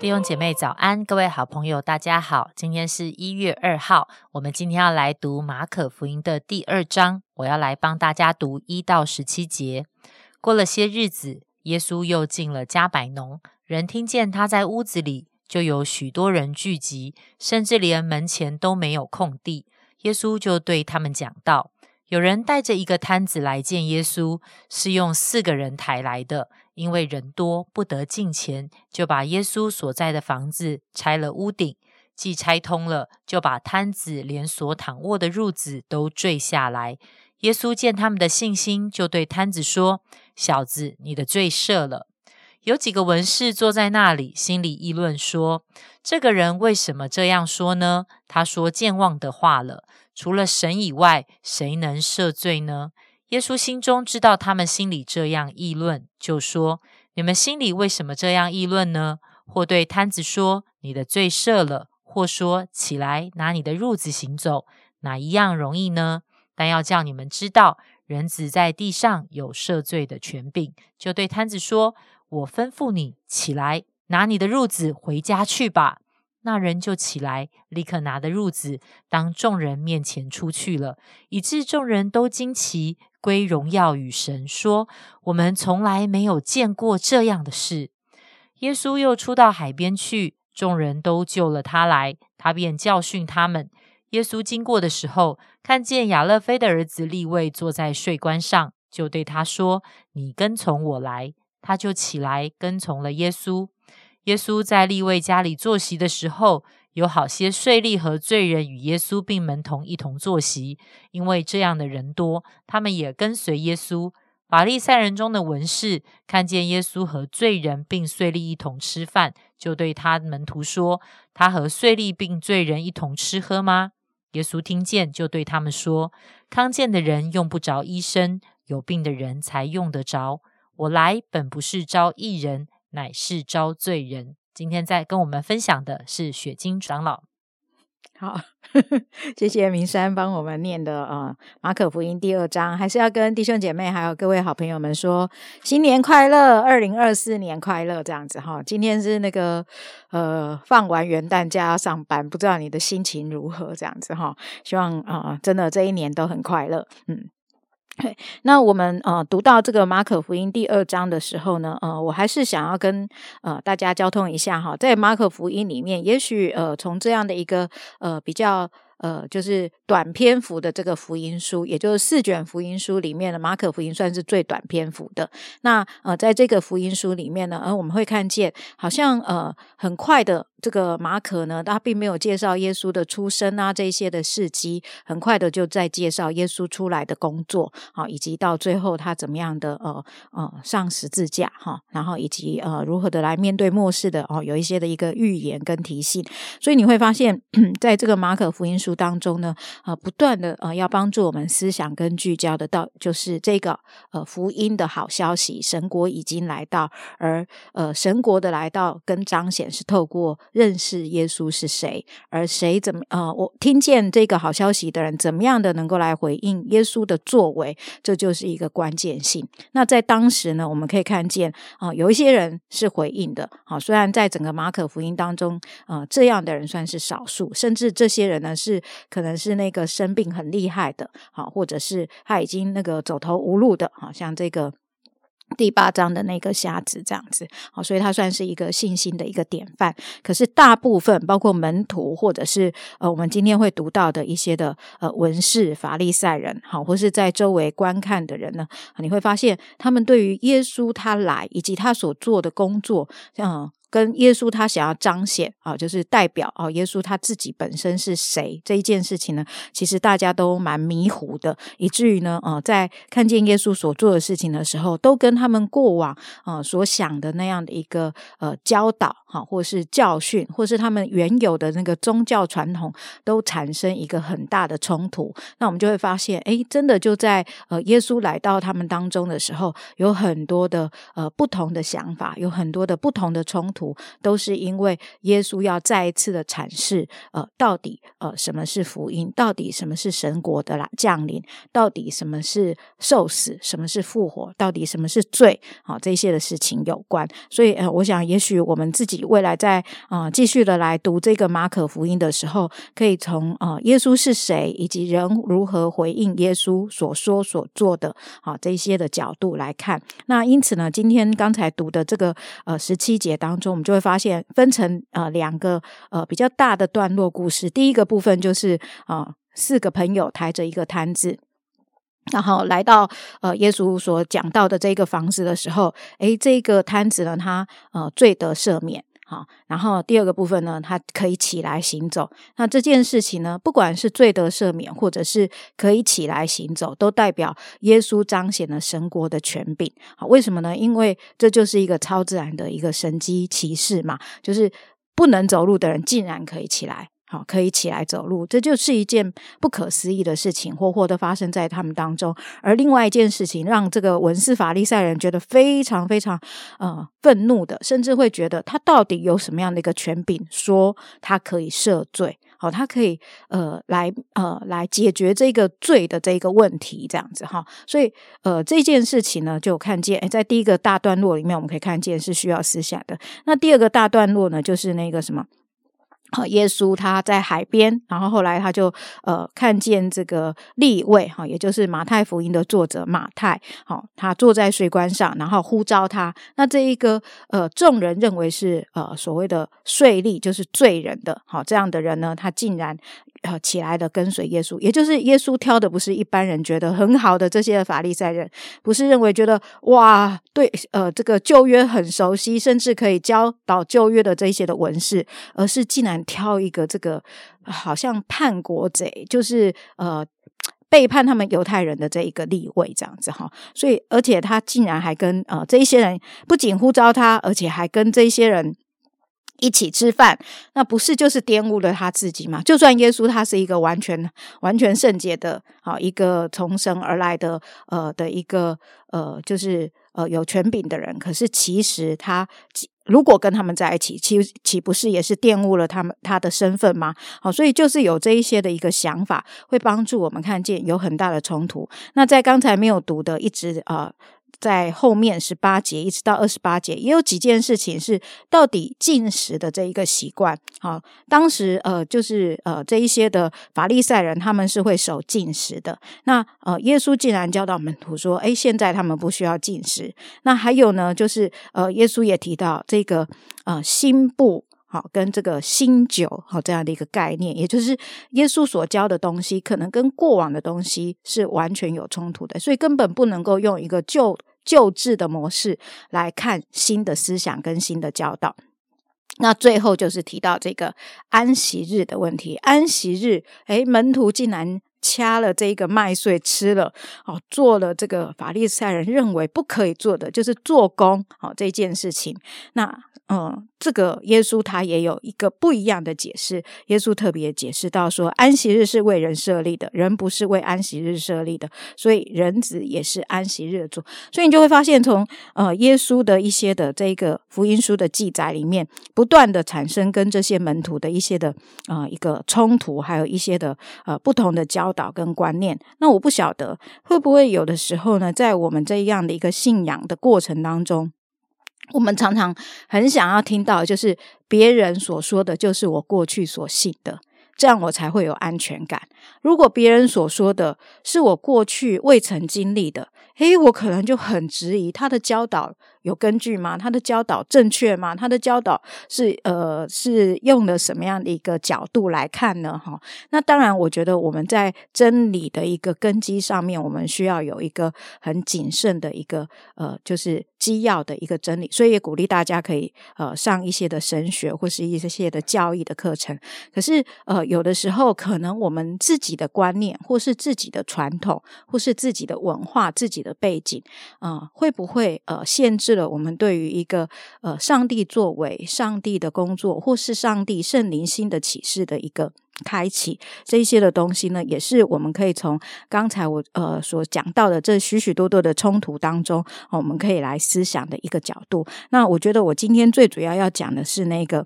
弟兄姐妹早安，各位好朋友大家好，今天是一月二号，我们今天要来读马可福音的第二章，我要来帮大家读一到十七节。过了些日子，耶稣又进了加百农，人听见他在屋子里，就有许多人聚集，甚至连门前都没有空地。耶稣就对他们讲道：有人带着一个摊子来见耶稣，是用四个人抬来的。因为人多不得进前，就把耶稣所在的房子拆了屋顶，既拆通了，就把摊子连所躺卧的褥子都坠下来。耶稣见他们的信心，就对摊子说：“小子，你的罪赦了。”有几个文士坐在那里，心里议论说：“这个人为什么这样说呢？他说健忘的话了。除了神以外，谁能赦罪呢？”耶稣心中知道他们心里这样议论，就说：“你们心里为什么这样议论呢？”或对摊子说：“你的罪赦了。”或说：“起来，拿你的褥子行走。”哪一样容易呢？但要叫你们知道，人子在地上有赦罪的权柄。就对摊子说：“我吩咐你起来，拿你的褥子回家去吧。”那人就起来，立刻拿着褥子，当众人面前出去了，以致众人都惊奇。归荣耀与神，说：“我们从来没有见过这样的事。”耶稣又出到海边去，众人都救了他来，他便教训他们。耶稣经过的时候，看见亚勒菲的儿子利位坐在税关上，就对他说：“你跟从我来。”他就起来跟从了耶稣。耶稣在利位家里坐席的时候。有好些税吏和罪人与耶稣并门同一同坐席，因为这样的人多，他们也跟随耶稣。法利赛人中的文士看见耶稣和罪人并税吏一同吃饭，就对他门徒说：“他和税吏并罪人一同吃喝吗？”耶稣听见，就对他们说：“康健的人用不着医生，有病的人才用得着。我来本不是招义人，乃是招罪人。”今天在跟我们分享的是雪晶长老。好，谢谢明山帮我们念的啊，马可福音第二章，还是要跟弟兄姐妹还有各位好朋友们说新年快乐，二零二四年快乐，这样子哈。今天是那个呃放完元旦假要上班，不知道你的心情如何？这样子哈，希望啊真的这一年都很快乐，嗯。那我们呃读到这个马可福音第二章的时候呢，呃，我还是想要跟呃大家交通一下哈，在马可福音里面，也许呃从这样的一个呃比较。呃，就是短篇幅的这个福音书，也就是四卷福音书里面的马可福音算是最短篇幅的。那呃，在这个福音书里面呢，呃，我们会看见，好像呃，很快的这个马可呢，他并没有介绍耶稣的出生啊这些的事迹，很快的就在介绍耶稣出来的工作啊，以及到最后他怎么样的呃呃上十字架哈，然后以及呃如何的来面对末世的哦，有一些的一个预言跟提醒。所以你会发现，在这个马可福音书。书当中呢，呃，不断的呃，要帮助我们思想跟聚焦的到，就是这个呃福音的好消息，神国已经来到，而呃神国的来到跟彰显是透过认识耶稣是谁，而谁怎么呃，我听见这个好消息的人怎么样的能够来回应耶稣的作为，这就是一个关键性。那在当时呢，我们可以看见啊，有一些人是回应的，好，虽然在整个马可福音当中啊，这样的人算是少数，甚至这些人呢是。可能是那个生病很厉害的，好，或者是他已经那个走投无路的，好像这个第八章的那个瞎子这样子，好，所以他算是一个信心的一个典范。可是大部分包括门徒，或者是呃，我们今天会读到的一些的呃文士、法利赛人，好，或是在周围观看的人呢，你会发现他们对于耶稣他来以及他所做的工作，像。跟耶稣他想要彰显啊，就是代表啊，耶稣他自己本身是谁这一件事情呢？其实大家都蛮迷糊的，以至于呢，呃，在看见耶稣所做的事情的时候，都跟他们过往啊所想的那样的一个呃教导哈，或是教训，或是他们原有的那个宗教传统，都产生一个很大的冲突。那我们就会发现，哎，真的就在呃耶稣来到他们当中的时候，有很多的呃不同的想法，有很多的不同的冲。突，图都是因为耶稣要再一次的阐释，呃，到底呃什么是福音，到底什么是神国的来降临，到底什么是受死，什么是复活，到底什么是罪，好这些的事情有关。所以呃，我想也许我们自己未来在啊继续的来读这个马可福音的时候，可以从啊耶稣是谁，以及人如何回应耶稣所说所做的，好这些的角度来看。那因此呢，今天刚才读的这个呃十七节当中，我们就会发现分成呃两个呃比较大的段落故事。第一个部分就是啊四个朋友抬着一个摊子，然后来到呃耶稣所讲到的这个房子的时候，诶，这个摊子呢，他呃罪得赦免。好，然后第二个部分呢，他可以起来行走。那这件事情呢，不管是罪得赦免，或者是可以起来行走，都代表耶稣彰显了神国的权柄。好，为什么呢？因为这就是一个超自然的一个神机骑士嘛，就是不能走路的人竟然可以起来。好，可以起来走路，这就是一件不可思议的事情，活活的发生在他们当中。而另外一件事情，让这个文士法利赛人觉得非常非常呃愤怒的，甚至会觉得他到底有什么样的一个权柄，说他可以赦罪？好，他可以呃来呃来解决这个罪的这个问题，这样子哈。所以呃这件事情呢，就看见在第一个大段落里面，我们可以看见是需要思想的。那第二个大段落呢，就是那个什么。耶稣他在海边，然后后来他就呃看见这个立位哈，也就是马太福音的作者马太，好，他坐在水关上，然后呼召他。那这一个呃众人认为是呃所谓的税吏，就是罪人的，好这样的人呢，他竟然。呃，起来的跟随耶稣，也就是耶稣挑的不是一般人觉得很好的这些法利赛人，不是认为觉得哇，对，呃，这个旧约很熟悉，甚至可以教导旧约的这些的文士，而是竟然挑一个这个好像叛国贼，就是呃背叛他们犹太人的这一个立位这样子哈，所以而且他竟然还跟呃这一些人不仅呼召他，而且还跟这些人。一起吃饭，那不是就是玷污了他自己吗？就算耶稣他是一个完全完全圣洁的，好一个从神而来的呃的一个呃就是呃有权柄的人，可是其实他如果跟他们在一起，岂岂不是也是玷污了他们他的身份吗？好，所以就是有这一些的一个想法，会帮助我们看见有很大的冲突。那在刚才没有读的，一直啊。在后面十八节一直到二十八节，也有几件事情是到底进食的这一个习惯。好，当时呃，就是呃，这一些的法利赛人他们是会守进食的。那呃，耶稣竟然教导门徒说：“哎，现在他们不需要进食。”那还有呢，就是呃，耶稣也提到这个呃新布好跟这个新酒好这样的一个概念，也就是耶稣所教的东西，可能跟过往的东西是完全有冲突的，所以根本不能够用一个旧。旧制的模式来看新的思想跟新的教导，那最后就是提到这个安息日的问题。安息日，诶，门徒竟然掐了这个麦穗吃了，哦，做了这个法利赛人认为不可以做的，就是做工，哦，这件事情。那嗯，这个耶稣他也有一个不一样的解释。耶稣特别解释到说，安息日是为人设立的，人不是为安息日设立的，所以人子也是安息日的主。所以你就会发现，从呃耶稣的一些的这个福音书的记载里面，不断的产生跟这些门徒的一些的啊一个冲突，还有一些的呃不同的教导跟观念。那我不晓得会不会有的时候呢，在我们这样的一个信仰的过程当中。我们常常很想要听到，就是别人所说的就是我过去所信的，这样我才会有安全感。如果别人所说的是我过去未曾经历的，诶，我可能就很质疑他的教导。有根据吗？他的教导正确吗？他的教导是呃是用了什么样的一个角度来看呢？哈，那当然，我觉得我们在真理的一个根基上面，我们需要有一个很谨慎的一个呃，就是基要的一个真理。所以也鼓励大家可以呃上一些的神学或是一些的教义的课程。可是呃有的时候，可能我们自己的观念或是自己的传统或是自己的文化、自己的背景啊，会不会呃限制？了，我们对于一个呃，上帝作为上帝的工作，或是上帝圣灵心的启示的一个开启这些的东西呢，也是我们可以从刚才我呃所讲到的这许许多多的冲突当中，我们可以来思想的一个角度。那我觉得我今天最主要要讲的是那个。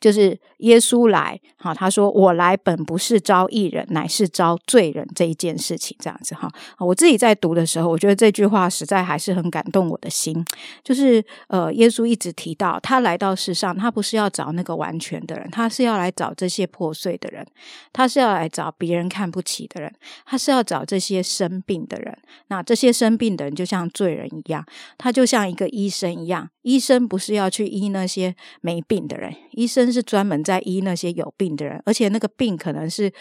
就是耶稣来，哈，他说：“我来本不是招义人，乃是招罪人。”这一件事情，这样子哈。我自己在读的时候，我觉得这句话实在还是很感动我的心。就是呃，耶稣一直提到，他来到世上，他不是要找那个完全的人，他是要来找这些破碎的人，他是要来找别人看不起的人，他是要找这些生病的人。那这些生病的人就像罪人一样，他就像一个医生一样，医生不是要去医那些没病的人。医生是专门在医那些有病的人，而且那个病可能是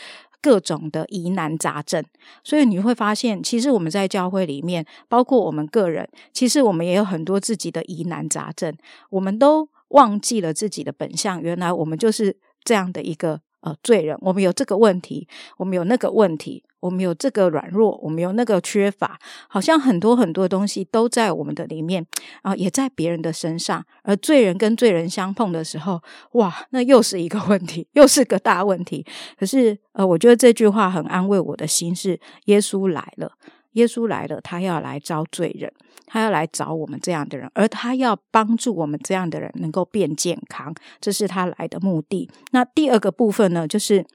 各种的疑难杂症，所以你会发现，其实我们在教会里面，包括我们个人，其实我们也有很多自己的疑难杂症，我们都忘记了自己的本相，原来我们就是这样的一个。呃，罪人，我们有这个问题，我们有那个问题，我们有这个软弱，我们有那个缺乏，好像很多很多东西都在我们的里面啊，也在别人的身上。而罪人跟罪人相碰的时候，哇，那又是一个问题，又是个大问题。可是，呃，我觉得这句话很安慰我的心，是耶稣来了。耶稣来了，他要来招罪人，他要来找我们这样的人，而他要帮助我们这样的人能够变健康，这是他来的目的。那第二个部分呢，就是。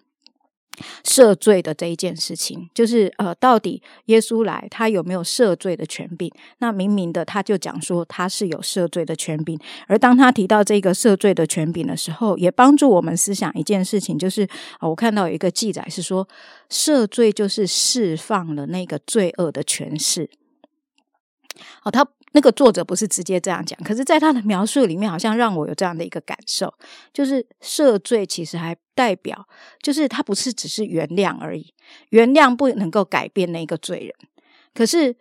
赦罪的这一件事情，就是呃，到底耶稣来，他有没有赦罪的权柄？那明明的，他就讲说他是有赦罪的权柄。而当他提到这个赦罪的权柄的时候，也帮助我们思想一件事情，就是我看到有一个记载是说，赦罪就是释放了那个罪恶的权势。哦，他。那个作者不是直接这样讲，可是，在他的描述里面，好像让我有这样的一个感受，就是赦罪其实还代表，就是他不是只是原谅而已，原谅不能够改变那个罪人，可是。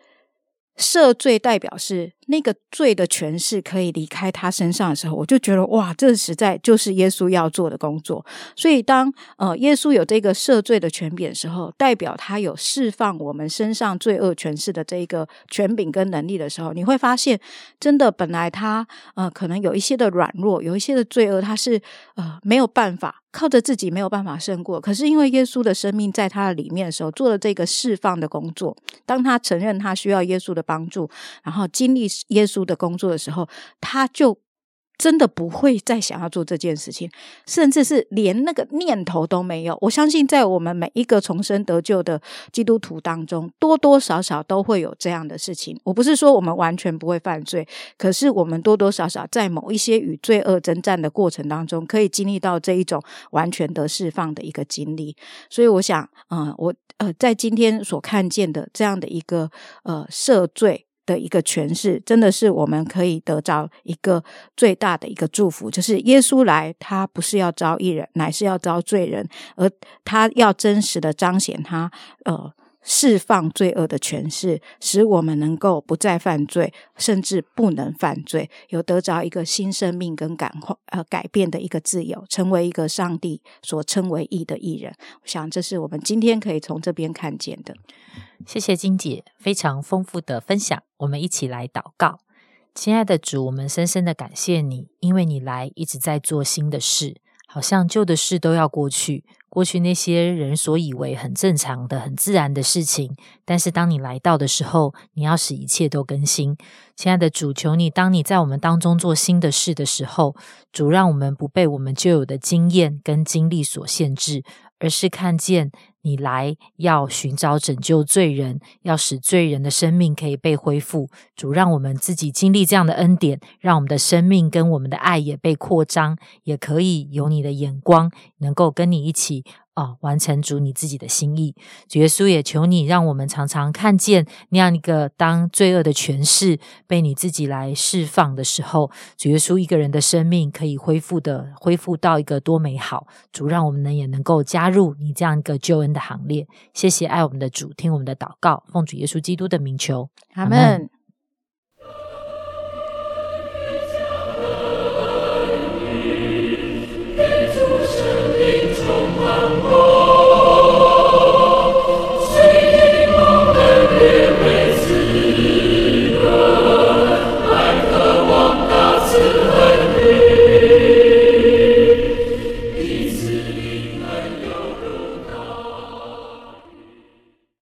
赦罪代表是那个罪的权势可以离开他身上的时候，我就觉得哇，这实在就是耶稣要做的工作。所以当呃耶稣有这个赦罪的权柄的时候，代表他有释放我们身上罪恶权势的这一个权柄跟能力的时候，你会发现，真的本来他呃可能有一些的软弱，有一些的罪恶，他是呃没有办法。靠着自己没有办法胜过，可是因为耶稣的生命在他的里面的时候，做了这个释放的工作。当他承认他需要耶稣的帮助，然后经历耶稣的工作的时候，他就。真的不会再想要做这件事情，甚至是连那个念头都没有。我相信，在我们每一个重生得救的基督徒当中，多多少少都会有这样的事情。我不是说我们完全不会犯罪，可是我们多多少少在某一些与罪恶征战的过程当中，可以经历到这一种完全的释放的一个经历。所以，我想，嗯，我呃，在今天所看见的这样的一个呃赦罪。的一个诠释，真的是我们可以得到一个最大的一个祝福，就是耶稣来，他不是要招义人，乃是要招罪人，而他要真实的彰显他呃释放罪恶的诠释，使我们能够不再犯罪，甚至不能犯罪，有得着一个新生命跟感化呃改变的一个自由，成为一个上帝所称为义的义人。我想，这是我们今天可以从这边看见的。谢谢金姐非常丰富的分享，我们一起来祷告。亲爱的主，我们深深的感谢你，因为你来一直在做新的事，好像旧的事都要过去。过去那些人所以为很正常的、很自然的事情，但是当你来到的时候，你要使一切都更新。亲爱的主，求你，当你在我们当中做新的事的时候，主让我们不被我们旧有的经验跟经历所限制，而是看见。你来要寻找拯救罪人，要使罪人的生命可以被恢复。主让我们自己经历这样的恩典，让我们的生命跟我们的爱也被扩张，也可以有你的眼光，能够跟你一起。啊！完成主你自己的心意，主耶稣也求你，让我们常常看见那样一个当罪恶的权势被你自己来释放的时候，主耶稣一个人的生命可以恢复的，恢复到一个多美好。主让我们呢也能够加入你这样一个救恩的行列。谢谢爱我们的主，听我们的祷告，奉主耶稣基督的名求，阿门。